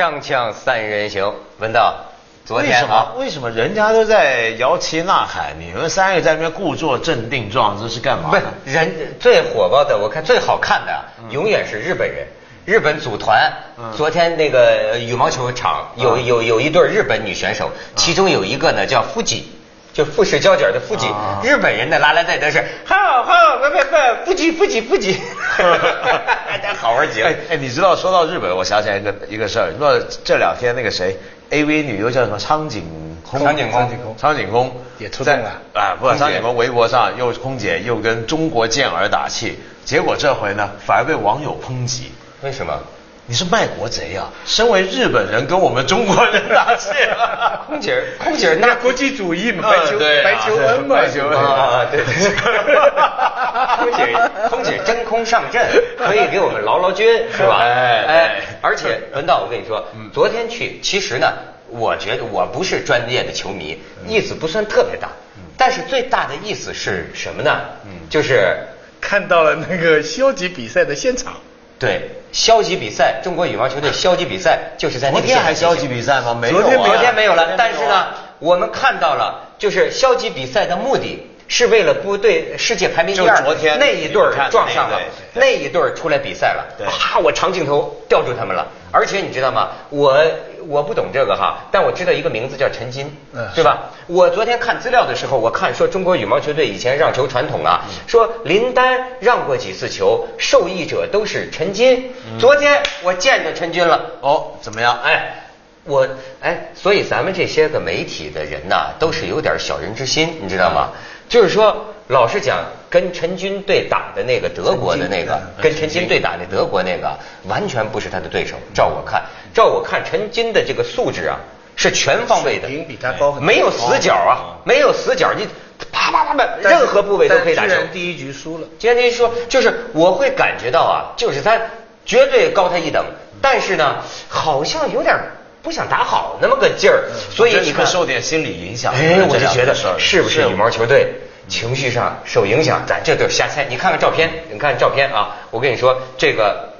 锵锵三人行，文道，昨为什么天啊，？为什么人家都在摇旗呐喊，你们三个在那边故作镇定状，这是干嘛不是？人最火爆的，我看最好看的啊永远是日本人。日本组团，嗯昨天那个呃羽毛球场有嗯有有一对日本女选手，其中有一个呢叫夫吉，就富士胶卷的富吉啊，日本人的拉拉队都是好好不不不富吉富吉富吉，真好玩极了哎。哎，你知道说到日本，我想起来一个一个事儿，你知道这两天那个谁，AV 女优叫什么苍井空？苍井空苍井空也出动了啊，不苍井空微博上又空姐又跟中国健儿打气，结果这回呢反而被网友抨击。为什么？你是卖国贼啊！身为日本人跟我们中国人打气，空姐儿空姐儿那那国际主义嘛，嗯白求对啊白求恩嘛，白求恩啊，对 对，空姐空姐真空上阵，可以给我们劳劳军，是吧？哎哎。而且文道，我跟你说，昨天去，其实呢，我觉得我不是专业的球迷，意思不算特别大，但是最大的意思是什么呢？就是看到了那个消极比赛的现场，对。消极比赛，中国羽毛球队消极比赛就是在那昨天还消极比赛吗？没有啊，昨天没有昨天没有了，但是呢，我们看到了，就是消极比赛的目的是为了不对世界排名第二就昨天那一对儿撞上了那一，对儿出来比赛了对，哈，我长镜头吊住他们了。而且你知道吗？我我不懂这个哈，但我知道一个名字叫陈金嗯，对吧？我昨天看资料的时候，我看说中国羽毛球队以前让球传统啊，说林丹让过几次球，受益者都是陈金。昨天我见着陈金了，哦，怎么样？哎，我哎，所以咱们这些个媒体的人呐，都是有点小人之心，你知道吗？就是说，老实讲，跟陈军对打的那个德国的那个，跟陈军对打那德国那个，完全不是他的对手。照我看，照我看，陈军的这个素质啊，是全方位的，比他高没有死角啊，没有死角，你啪啪啪啪，任何部位都可以打球。第一局输了，今天说，就是我会感觉到啊，就是他绝对高他一等，但是呢，好像有点不想打好那么个劲儿，所以你看，受点心理影响。哎，我就觉得是不是羽毛球队情绪上受影响？咱这都是瞎猜。你看看照片，你看照片啊，我跟你说这个，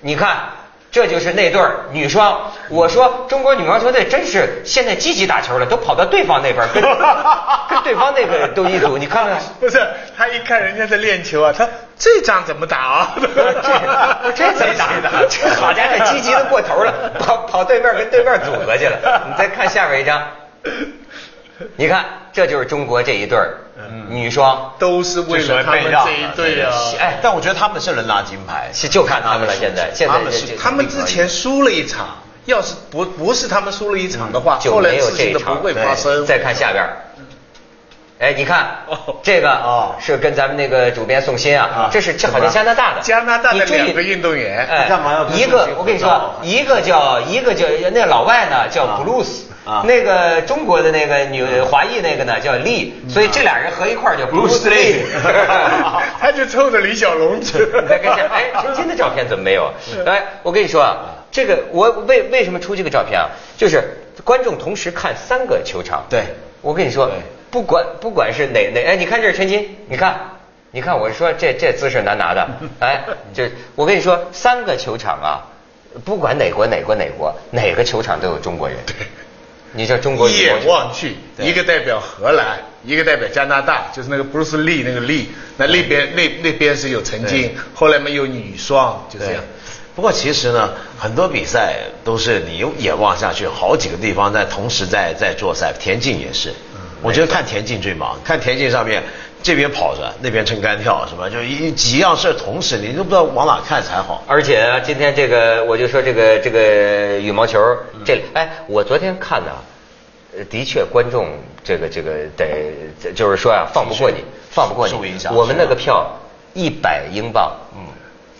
你看。这就是那对女双，我说中国女毛球队真是现在积极打球了，都跑到对方那边儿跟 跟对方那个都一组，你看看不是他一看人家在练球啊，他这仗怎么打啊？这 这怎么打的？这好家伙，积极的过头了，跑跑对面跟对面组合去了。你再看下面一张，你看这就是中国这一对儿女双，都是为了他们这一对啊。哎，但我觉得他们是能拿金牌，是就看他们了。现在现在他们是他们之前输了一场，要是不不是他们输了一场的话，就后来没有这一场事情都不会发生。再看下边儿。哎，你看哦。这个哦。是跟咱们那个主编宋鑫啊啊，这是这好像加拿大的，加拿大的两个运动员。哎，干嘛要跟一个我跟你说，一个叫一个叫那老外呢叫啊。Blues，啊。那个中国的那个女华裔那个呢叫丽，所以这俩人合一块儿叫 Blues Lee。他就冲着李小龙去。你再看下，哎，陈金的照片怎么没有？哎，我跟你说啊，这个我为为什么出这个照片啊？就是观众同时看三个球场。对。我跟你说对，不管不管是哪哪，哎，你看这是陈金，你看。你看，我说这这姿势难拿的，哎，就我跟你说，三个球场啊，不管哪国哪国哪国，哪个球场都有中国人。对，你叫中国一眼望去，一个代表荷兰，一个代表加拿大，就是那个布鲁斯利那个利，那那边那那边是有陈金，后来没有女双，就这样。。不过其实呢，很多比赛都是你用眼望下去，好几个地方在同时在在做赛，田径也是。我觉得看田径最忙，看田径上面这边跑着，那边撑杆跳，是吧？就一几样事同时，你都不知道往哪看才好。而且啊今天这个，我就说这个这个羽毛球，这哎，我昨天看呢，呃的确观众这个这个得，就是说啊，放不过你，放不过你。受影。响我们那个票一百英镑，嗯，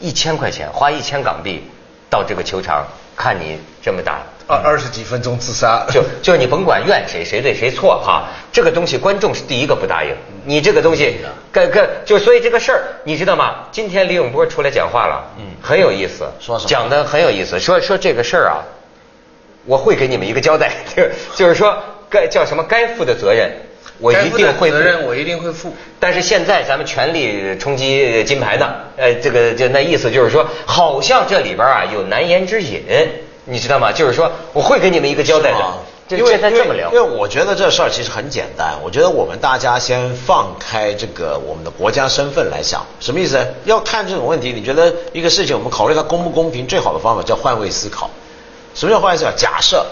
一千块钱，花一千港币到这个球场看你这么大。二二十几分钟自杀，就就是你甭管怨谁，谁对谁错哈，这个东西观众是第一个不答应。你这个东西，跟跟就所以这个事儿，你知道吗？今天李永波出来讲话了，嗯，很有意思，说什么？讲的很有意思，说说这个事儿啊，我会给你们一个交代，就是就是说该叫什么？该负的责任，我一定会负。责任我一定会负。但是现在咱们全力冲击金牌呢，呃，这个就那意思就是说，好像这里边啊有难言之隐。你知道吗？就是说我会给你们一个交代的因为这么聊因为，因为我觉得这事儿其实很简单。我觉得我们大家先放开这个我们的国家身份来想，什么意思？要看这种问题，你觉得一个事情我们考虑它公不公平，最好的方法叫换位思考。什么叫换位思考？假设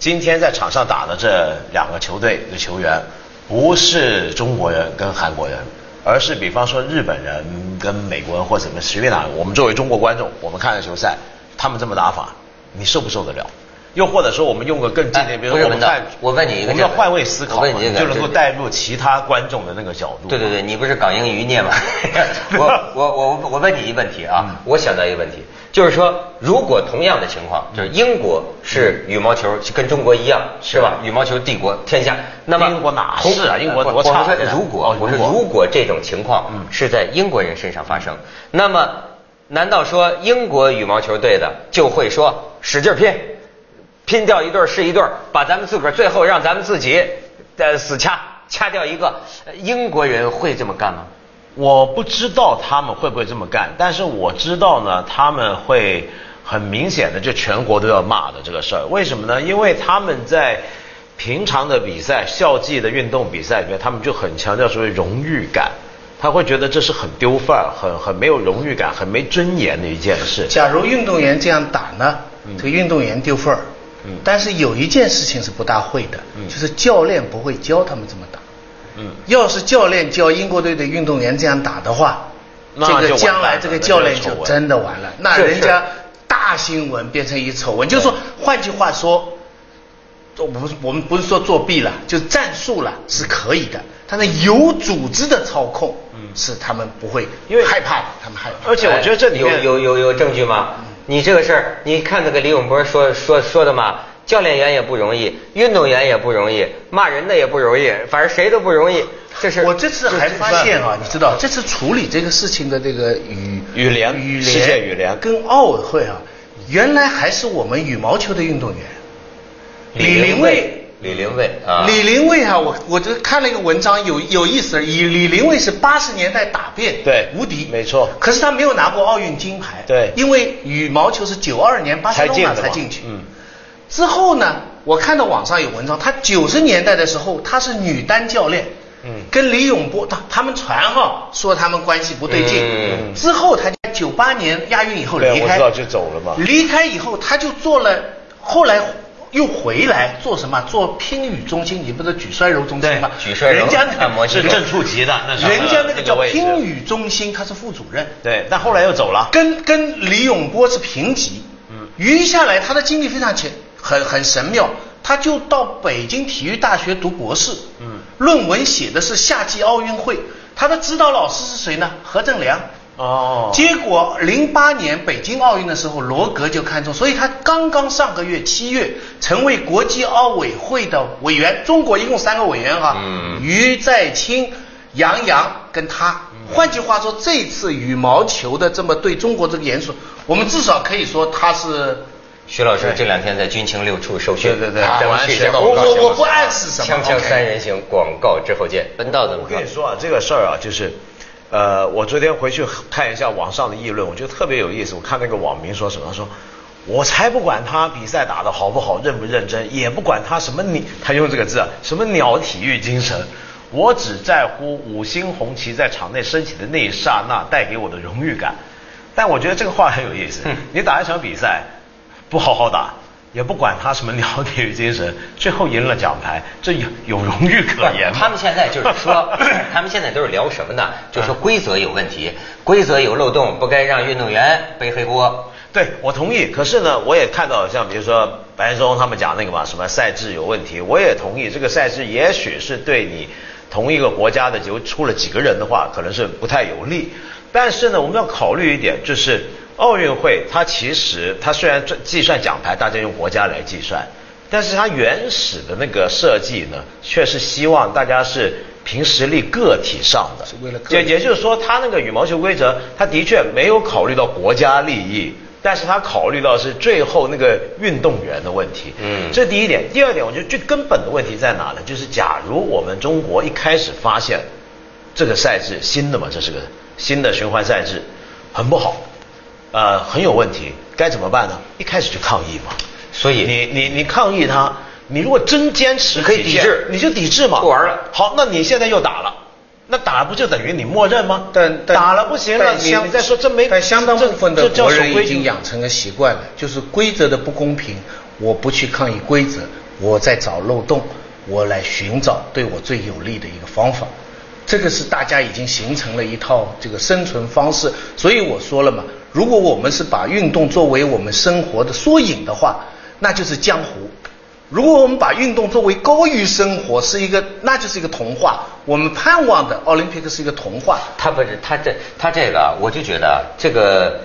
今天在场上打的这两个球队的球员不是中国人跟韩国人，而是比方说日本人跟美国人或者怎么随便哪，我们作为中国观众，我们看的球赛，他们这么打法，你受不受得了？又或者说，我们用个更近的，哎比如说我们看，我问你一个我们要换位思考，我问你就能够这带入其他观众的那个角度。对对对，你不是港英余孽吗？我我我我问你一个问题啊，嗯我想到一个问题，就是说，如果同样的情况，就是英国是羽毛球跟中国一样，是吧？羽毛球帝国天下，那么英国哪是啊英国我多差我说如果哦我说如果这种情况嗯是在英国人身上发生，那么难道说英国羽毛球队的就会说使劲拼？拼掉一对是一对，把咱们自个儿最后让咱们自己呃死掐掐掉一个，英国人会这么干吗？我不知道他们会不会这么干，但是我知道呢，他们会很明显的就全国都要骂的这个事儿。为什么呢？因为他们在平常的比赛、校际的运动比赛里面，他们就很强调所谓荣誉感，他会觉得这是很丢范儿、很很没有荣誉感、很没尊严的一件事。假如运动员这样打呢，这个运动员丢份儿。嗯但是有一件事情是不大会的，嗯就是教练不会教他们怎么打。嗯要是教练教英国队的运动员这样打的话，那这个将来这个教练就真的完了，那人家大新闻变成一丑闻。就是说，换句话说，我不是我们不是说作弊了，就是战术了是可以的，但是有组织的操控，嗯是他们不会，因为害怕的，他们害怕。而且我觉得这里面哎有有有有证据吗？你这个事儿，你看那个李永波说说说的嘛，教练员也不容易，运动员也不容易，骂人的也不容易，反正谁都不容易。这是我这次还发现啊，你知道，这次处理这个事情的这个羽羽联羽联世界羽联跟奥委会啊，原来还是我们羽毛球的运动员，李玲蔚。李林蔚啊，李林蔚啊，我我就看了一个文章，有有意思。以李林蔚是八十年代打遍对无敌，没错。可是他没有拿过奥运金牌，对。因为羽毛球是九二年巴塞罗才进的嘛。那才进去，嗯。之后呢，我看到网上有文章，他九十年代的时候他是女单教练，嗯。跟李永波他他们传哈说他们关系不对劲，嗯。之后他在九八年亚运以后离开，对我知道就走了嘛。离开以后他就做了，后来又回来做什么？做乒羽中心，你不是举摔柔中心吗？举摔柔人家那按摩是正处级的，那是人家那个叫乒羽中心，他是副主任。对，但后来又走了。跟跟李永波是平级，嗯余下来他的经历非常奇，很很神妙，他就到北京体育大学读博士，嗯论文写的是夏季奥运会，他的指导老师是谁呢？何正良。哦结果零八年北京奥运的时候，罗格就看中，所以他刚刚上个月七月成为国际奥委会的委员。中国一共三个委员哈，嗯于在清、杨洋跟他。换句话说，这次羽毛球的这么对中国这个严肃，我们至少可以说他是。徐老师这两天在军情六处受训，对对对咱们去一下啊我广告我我不暗示什么。锵锵三人行广告之后见。本道怎么我跟你说啊，这个事儿啊，就是，呃，我昨天回去看一下网上的议论，我觉得特别有意思。我看那个网民说什么，他说。我才不管他比赛打得好不好，认不认真，也不管他什么鸟，他用这个字啊，什么鸟体育精神，我只在乎五星红旗在场内升起的那一刹那带给我的荣誉感。但我觉得这个话很有意思，你打一场比赛，不好好打，也不管他什么鸟体育精神，最后赢了奖牌，这有有荣誉可言吗？他们现在就是说，他们现在都是聊什么呢？就是说规则有问题，规则有漏洞，不该让运动员背黑锅。对，我同意。可是呢，我也看到像比如说白岩松他们讲那个嘛，什么赛制有问题，我也同意。这个赛制也许是对你同一个国家的就出了几个人的话，可能是不太有利。但是呢，我们要考虑一点，就是奥运会它其实它虽然计算奖牌，大家用国家来计算，但是它原始的那个设计呢，却是希望大家是凭实力个体上的，是为了个体也也就是说，它那个羽毛球规则，它的确没有考虑到国家利益，但是它考虑到是最后那个运动员的问题。嗯这第一点。第二点，我觉得最根本的问题在哪呢？就是假如我们中国一开始发现这个赛制新的嘛，这是个新的循环赛制，很不好，呃，很有问题，该怎么办呢？一开始就抗议嘛。所以你你你抗议他，你如果真坚持你可以抵制你就抵制嘛，不玩了好，那你现在又打了，那打不就等于你默认吗？但但打了不行了，你再说这没，但相当这部分的国人已经养成了习惯了，就是规则的不公平，我不去抗议规则，我在找漏洞，我来寻找对我最有利的一个方法。这个是大家已经形成了一套这个生存方式，所以我说了嘛，如果我们是把运动作为我们生活的缩影的话，那就是江湖。如果我们把运动作为高于生活，是一个，那就是一个童话。我们盼望的奥林匹克是一个童话。他不是他这他这个啊，我就觉得啊这个，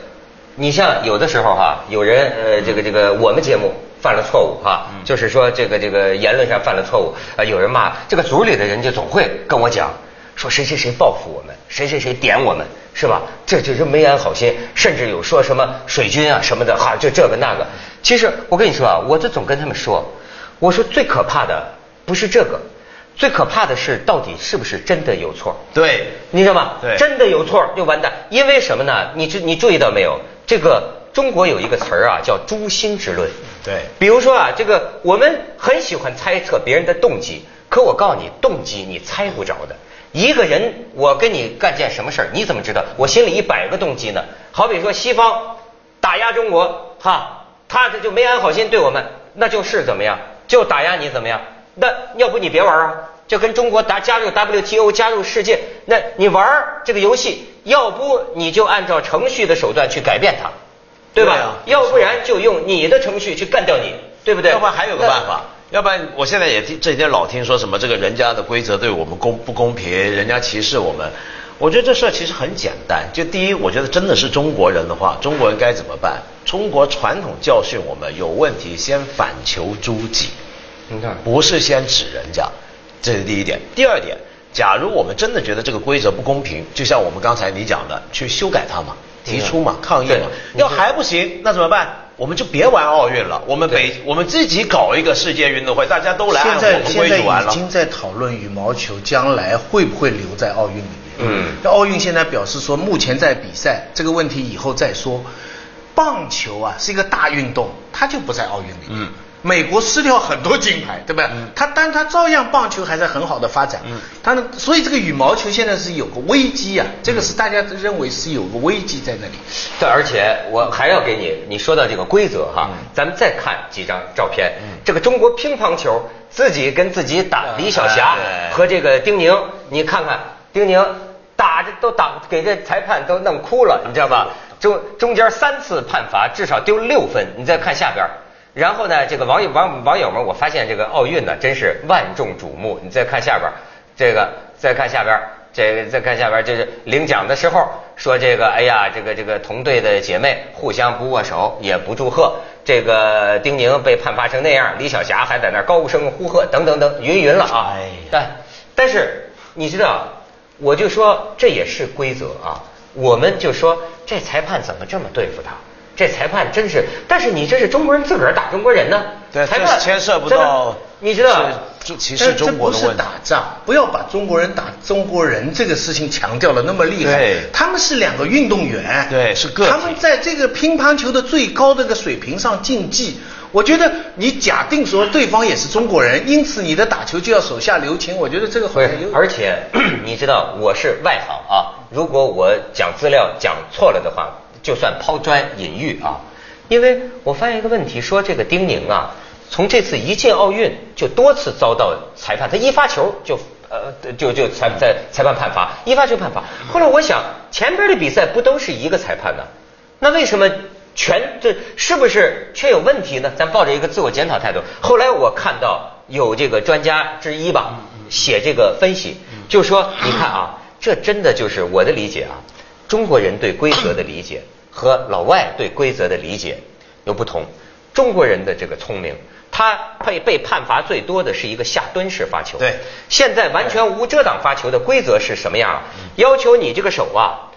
你像有的时候哈、有人呃这个这个我们节目犯了错误哈、就是说这个这个言论上犯了错误啊、有人骂这个组里的人就总会跟我讲说谁谁谁报复我们，谁谁谁点我们是吧？这就是没安好心，甚至有说什么水军啊什么的哈，就这个那个。其实我跟你说啊，我就总跟他们说，我说最可怕的不是这个。最可怕的是，到底是不是真的有错？对你知道吗？对真的有错就完蛋。因为什么呢？你注你注意到没有？这个中国有一个词儿啊，叫诛心之论。对比如说啊，这个我们很喜欢猜测别人的动机，可我告诉你，动机你猜不着的。一个人，我跟你干件什么事儿，你怎么知道？我心里一百个动机呢。好比说西方打压中国，哈，他这就没安好心对我们，那就是怎么样？就打压你怎么样？那要不你别玩啊？就跟中国打加入 WTO 加入世界，那你玩儿这个游戏，要不你就按照程序的手段去改变它，对吧？对啊要不然就用你的程序去干掉你，对不对？要不然还有个办法，要不然我现在也听这几天老听说什么这个人家的规则对我们公不公平，人家歧视我们。我觉得这事儿其实很简单，就第一，我觉得真的是中国人的话，中国人该怎么办？中国传统教训我们有问题先反求诸己，你看，不是先指人家，这是第一点。第二点，假如我们真的觉得这个规则不公平，就像我们刚才你讲的，去修改它嘛，提出嘛，抗议嘛。要还不行，那怎么办？我们就别玩奥运了，我们北我们自己搞一个世界运动会，大家都来按现我们在现在规矩玩了。已经在讨论羽毛球将来会不会留在奥运里面。嗯那奥运现在表示说，目前在比赛这个问题以后再说。棒球啊是一个大运动，它就不在奥运里面。嗯。美国失掉很多金牌，对吧？嗯他但他照样棒球还在很好的发展。嗯。他呢，所以这个羽毛球现在是有个危机啊，这个是大家都认为是有个危机在那里。对，而且我还要给你，你说到这个规则哈，咱们再看几张照片。嗯这个中国乒乓球自己跟自己打，李晓霞对和这个丁宁，你看看丁宁打着都打给这裁判都弄哭了，你知道吧？中中间三次判罚，至少丢六分。你再看下边。然后呢，这个网友网网友们，我发现这个奥运呢，真是万众瞩目。你再看下边，这个再看下边，这个再看下边，就是领奖的时候说这个，哎呀，这个这个同队的姐妹互相不握手，也不祝贺。这个丁宁被判罚成那样，李晓霞还在那儿高声呼喝，等等等，云云了啊哎。但但是你知道，我就说这也是规则啊。我们就说这裁判怎么这么对付他？这裁判真是，但是你这是中国人自个儿打中国人呢？对裁判牵涉不到你知道这歧但视中国的这不是问题。打仗，不要把中国人打中国人这个事情强调的那么厉害。对他们是两个运动员，对是个体他们在这个乒乓球的最高的个水平上竞技。我觉得你假定说对方也是中国人，因此你的打球就要手下留情。我觉得这个好像有，而且 你知道我是外行啊，如果我讲资料讲错了的话，就算抛砖引玉啊。因为我发现一个问题，说这个丁宁啊，从这次一进奥运就多次遭到裁判，他一发球就呃就就裁在裁判判罚，一发球判罚。后来我想，前边的比赛不都是一个裁判呢？那为什么全这是不是确有问题呢？咱抱着一个自我检讨态度。后来我看到有这个专家之一吧，写这个分析，就说你看啊，这真的就是我的理解啊，中国人对规则的理解和老外对规则的理解有不同。中国人的这个聪明，他被被判罚最多的是一个下蹲式发球。对现在完全无遮挡发球的规则是什么样啊？要求你这个手啊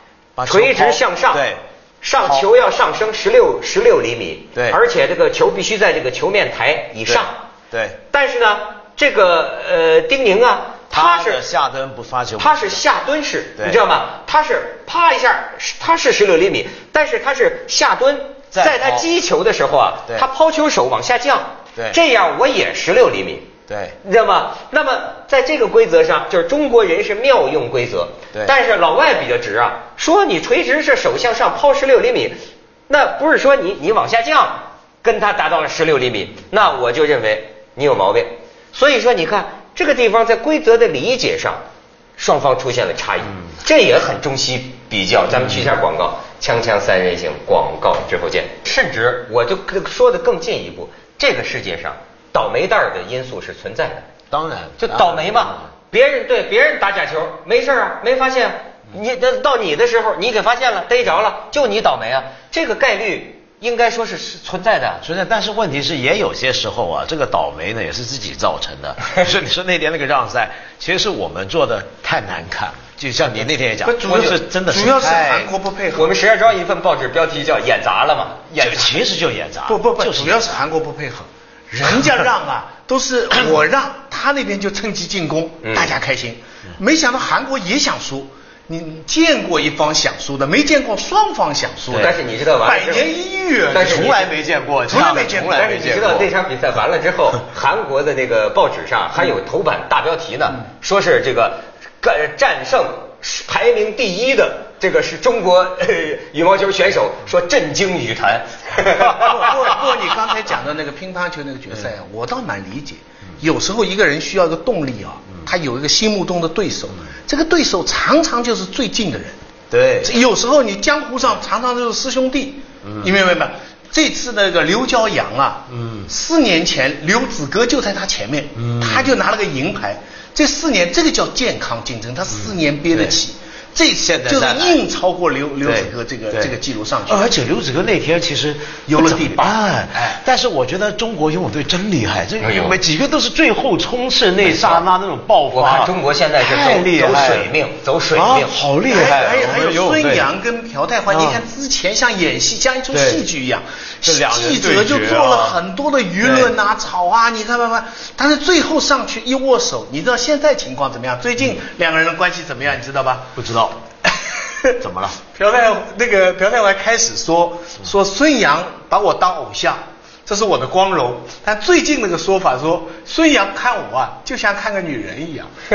垂直向上，对上球要上升十六十六厘米，对而且这个球必须在这个球面台以上。对对但是呢，这个呃丁宁啊，他是下蹲不发球，他是下蹲式，你知道吗？他是啪一下，他是十六厘米，但是他是下蹲在他击球的时候啊，他抛球手往下降，对这样我也十六厘米。对你知道吗？那么在这个规则上，就是中国人是妙用规则，对但是老外比较直啊，说你垂直是手向上抛十六厘米，那不是说你你往下降，跟他达到了十六厘米，那我就认为你有毛病。所以说，你看这个地方在规则的理解上，双方出现了差异，这也很中西比较。咱们去一下广告，锵锵三人行，广告之后见。甚至我就说的更进一步，这个世界上倒霉蛋儿的因素是存在的。当然就倒霉嘛。别人对别人打假球没事啊，没发现，你那到你的时候你给发现了，逮着了，就你倒霉啊。这个概率应该说是是存在的。存在，但是问题是，也有些时候啊，这个倒霉呢也是自己造成的。就是你说那天那个让赛，其实是我们做的太难看，就像你那天也讲，不主要是真的是主要是韩国不配合我们石家庄一份报纸标题叫“演砸了”嘛，演就其实就演砸，不不不，就是主要是韩国不配合，人家让啊，都是我让，他那边就趁机进攻，嗯大家开心。没想到韩国也想输，你见过一方想输的，没见过双方想输的。但是你知道完了之后百年一遇啊，但是从来没见过，从来没见过从来没见过。但是你知道那场比赛完了之后，韩国的那个报纸上还有头版大标题呢，说是这个干战胜排名第一的这个是中国呃 羽毛球选手，说震惊羽坛。不不不过你刚才讲的那个乒乓球那个决赛啊，我倒蛮理解。有时候一个人需要一个动力啊，他有一个心目中的对手，这个对手常常就是最近的人。对有时候你江湖上常常就是师兄弟，嗯你明白吗？这次那个刘骄阳啊，嗯四年前刘子歌就在他前面，嗯他就拿了个银牌。这四年这个叫健康竞争，他四年憋得起。这次就是现在就是硬超过刘刘子歌对对这个这个记录上去。而且刘子歌那天其实游了第八哎哎。但是我觉得中国游泳队真厉害，这每几个都是最后冲刺那刹那那种爆发。我看中国现在是太走走厉害了。水命，走水啊命，好厉害！还还有还有孙杨跟朴泰桓，啊。你看之前像演戏，像一出戏剧一样，记者就做了啊很多的舆论啊、吵啊，你看看看，但是最后上去一握手，你知道现在情况怎么样？最近两个人的关系怎么样？你知道吧？不知道 怎么了？朴泰那个朴泰桓开始说说孙杨把我当偶像，这是我的光荣。但最近那个说法说孙杨看我啊，就像看个女人一样。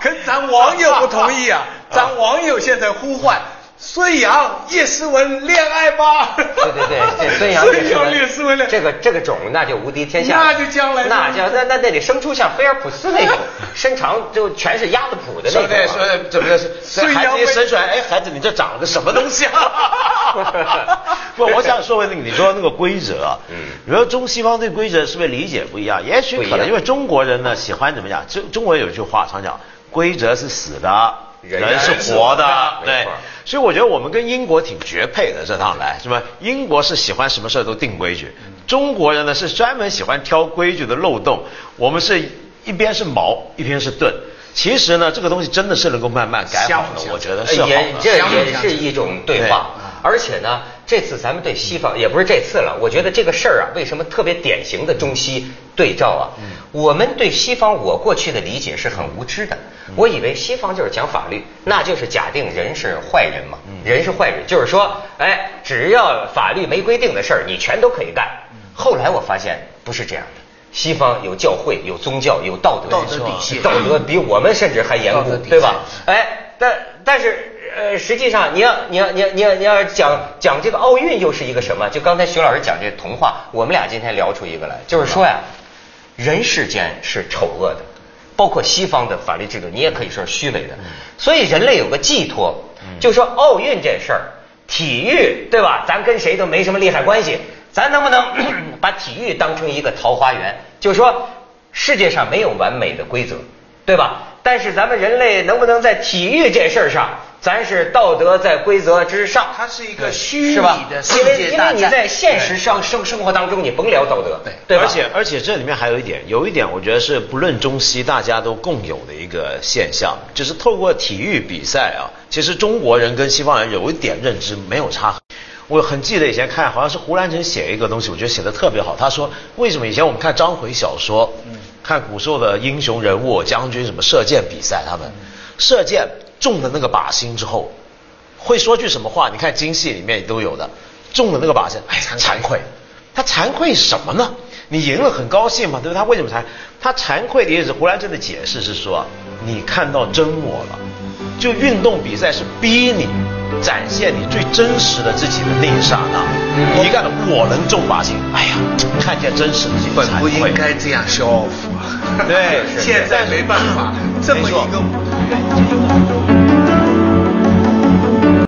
可咱网友不同意啊，咱网友现在呼唤。孙杨、叶诗文恋爱吧？对对对，这 孙杨叶诗文恋，这个这个种那就无敌天下，那就将来那叫那那那得生出像菲尔普斯那种 身长就全是鸭子蹼的那种啊。说的说的怎么的？孙杨一生出来，哎，孩子你这长了个什么东西啊？不，我想说回那个你说那个规则啊，嗯你说中西方对规则是不是理解不一样？也许可能因为中国人呢喜欢怎么讲？中中国人有一句话常讲，规则是死的，人人是是活的，对。所以我觉得我们跟英国挺绝配的，这趟来是吧？英国是喜欢什么事儿都定规矩，中国人呢是专门喜欢挑规矩的漏洞，我们是一边是矛，一边是盾。其实呢，这个东西真的是能够慢慢改好的，我觉得是好也的。这也是一种对话。而且呢，这次咱们对西方也不是这次了，我觉得这个事儿啊，为什么特别典型的中西对照啊？我们对西方，我过去的理解是很无知的，我以为西方就是讲法律，那就是假定人是坏人嘛，人是坏人，就是说，哎，只要法律没规定的事儿，你全都可以干。后来我发现不是这样的。西方有教会，有宗教，有道德，道德底线道德比我们甚至还严固道德底，线对吧？哎，但但是呃，实际上你要你要你要你要你要讲讲这个奥运又是一个什么？就刚才徐老师讲这童话，我们俩今天聊出一个来，就是说呀，人世间是丑恶的，包括西方的法律制度，你也可以说是虚伪的。所以人类有个寄托，就说奥运这事儿，体育对吧？咱跟谁都没什么利害关系，咱能不能 把体育当成一个桃花源？就是说世界上没有完美的规则，对吧？但是咱们人类能不能在体育这事儿上，咱是道德在规则之上？它是一个虚是吧拟的世因为因界大战。为你在现实上生生活当中，你甭聊道德，对对吧？而且而且这里面还有一点，有一点我觉得是不论中西大家都共有的一个现象，就是透过体育比赛啊，其实中国人跟西方人有一点认知没有差。我很记得以前看，好像是胡兰成写一个东西，我觉得写的特别好。他说，为什么以前我们看章回小说，看古时候的英雄人物、将军什么射箭比赛，他们射箭中了那个靶心之后，会说句什么话？你看京戏里面都有的，中了那个靶心，哎，惭愧。他惭愧什么呢？你赢了很高兴嘛，对不对？他为什么惭？他惭愧的意思，胡兰成的解释是说，你看到真我了，就运动比赛是逼你展现你最真实的自己的那一刹那。你看到我能中靶心，哎呀，看见真实的自己，本不应该这样 show off 啊。对，现在没办法，这么一个。